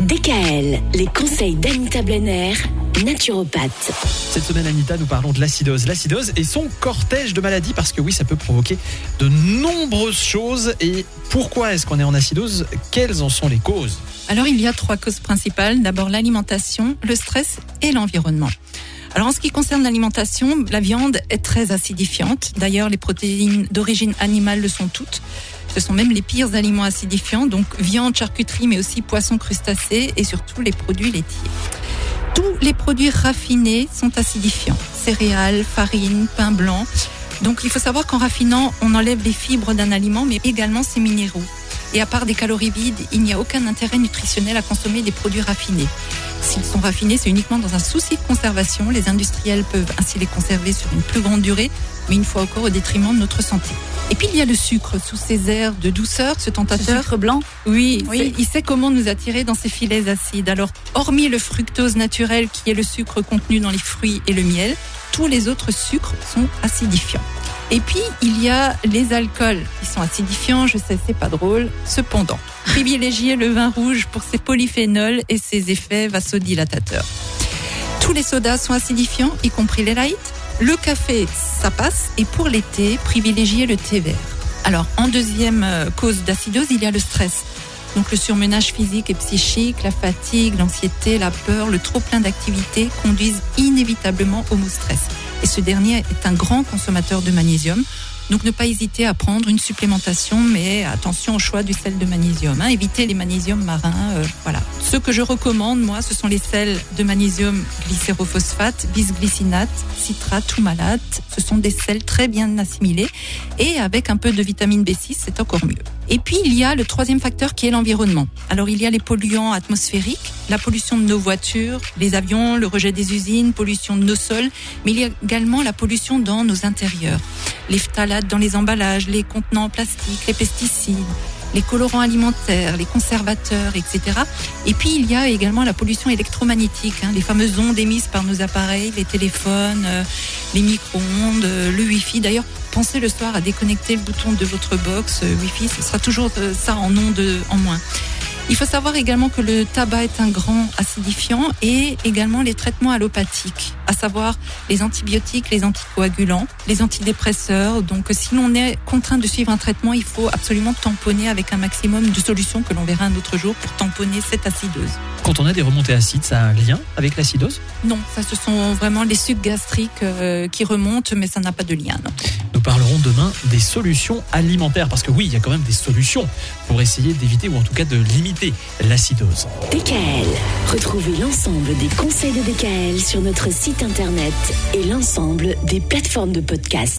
DKL, les conseils d'Anita Blenner, naturopathe. Cette semaine, Anita, nous parlons de l'acidose. L'acidose et son cortège de maladies, parce que oui, ça peut provoquer de nombreuses choses. Et pourquoi est-ce qu'on est en acidose? Quelles en sont les causes? Alors, il y a trois causes principales. D'abord, l'alimentation, le stress et l'environnement. Alors en ce qui concerne l'alimentation, la viande est très acidifiante. D'ailleurs, les protéines d'origine animale le sont toutes. Ce sont même les pires aliments acidifiants, donc viande, charcuterie, mais aussi poissons, crustacés et surtout les produits laitiers. Tous les produits raffinés sont acidifiants. Céréales, farine, pain blanc. Donc il faut savoir qu'en raffinant, on enlève les fibres d'un aliment, mais également ses minéraux. Et à part des calories vides, il n'y a aucun intérêt nutritionnel à consommer des produits raffinés. S'ils sont raffinés, c'est uniquement dans un souci de conservation. Les industriels peuvent ainsi les conserver sur une plus grande durée, mais une fois encore au détriment de notre santé. Et puis il y a le sucre sous ses airs de douceur, ce tentateur. sucre blanc Oui, oui. il sait comment nous attirer dans ses filets acides. Alors, hormis le fructose naturel qui est le sucre contenu dans les fruits et le miel, tous les autres sucres sont acidifiants. Et puis, il y a les alcools. Ils sont acidifiants, je sais, c'est pas drôle. Cependant, privilégiez le vin rouge pour ses polyphénols et ses effets vasodilatateurs. Tous les sodas sont acidifiants, y compris les light. Le café, ça passe. Et pour l'été, privilégiez le thé vert. Alors, en deuxième euh, cause d'acidose, il y a le stress. Donc le surmenage physique et psychique, la fatigue, l'anxiété, la peur, le trop plein d'activités conduisent inévitablement au mot stress et ce dernier est un grand consommateur de magnésium. Donc ne pas hésiter à prendre une supplémentation, mais attention au choix du sel de magnésium. Hein. Évitez les magnésiums marins. Euh, voilà. Ce que je recommande, moi, ce sont les sels de magnésium glycérophosphate, bisglycinate, citrate ou malate. Ce sont des sels très bien assimilés et avec un peu de vitamine B6, c'est encore mieux. Et puis il y a le troisième facteur qui est l'environnement. Alors il y a les polluants atmosphériques, la pollution de nos voitures, les avions, le rejet des usines, pollution de nos sols, mais il y a également la pollution dans nos intérieurs. Les phtalates dans les emballages, les contenants en plastique, les pesticides, les colorants alimentaires, les conservateurs, etc. Et puis il y a également la pollution électromagnétique, hein, les fameuses ondes émises par nos appareils, les téléphones, euh, les micro-ondes, euh, le Wi-Fi. D'ailleurs, pensez le soir à déconnecter le bouton de votre box euh, Wi-Fi, ce sera toujours ça en ondes en moins. Il faut savoir également que le tabac est un grand acidifiant et également les traitements allopathiques, savoir les antibiotiques, les anticoagulants, les antidépresseurs. Donc si l'on est contraint de suivre un traitement, il faut absolument tamponner avec un maximum de solutions que l'on verra un autre jour pour tamponner cette acideuse. Quand on a des remontées acides, ça a un lien avec l'acidose? Non, ça ce sont vraiment les sucs gastriques euh, qui remontent, mais ça n'a pas de lien. Non. Demain des solutions alimentaires, parce que oui, il y a quand même des solutions pour essayer d'éviter ou en tout cas de limiter l'acidose. DKL. Retrouvez l'ensemble des conseils de DKL sur notre site internet et l'ensemble des plateformes de podcast.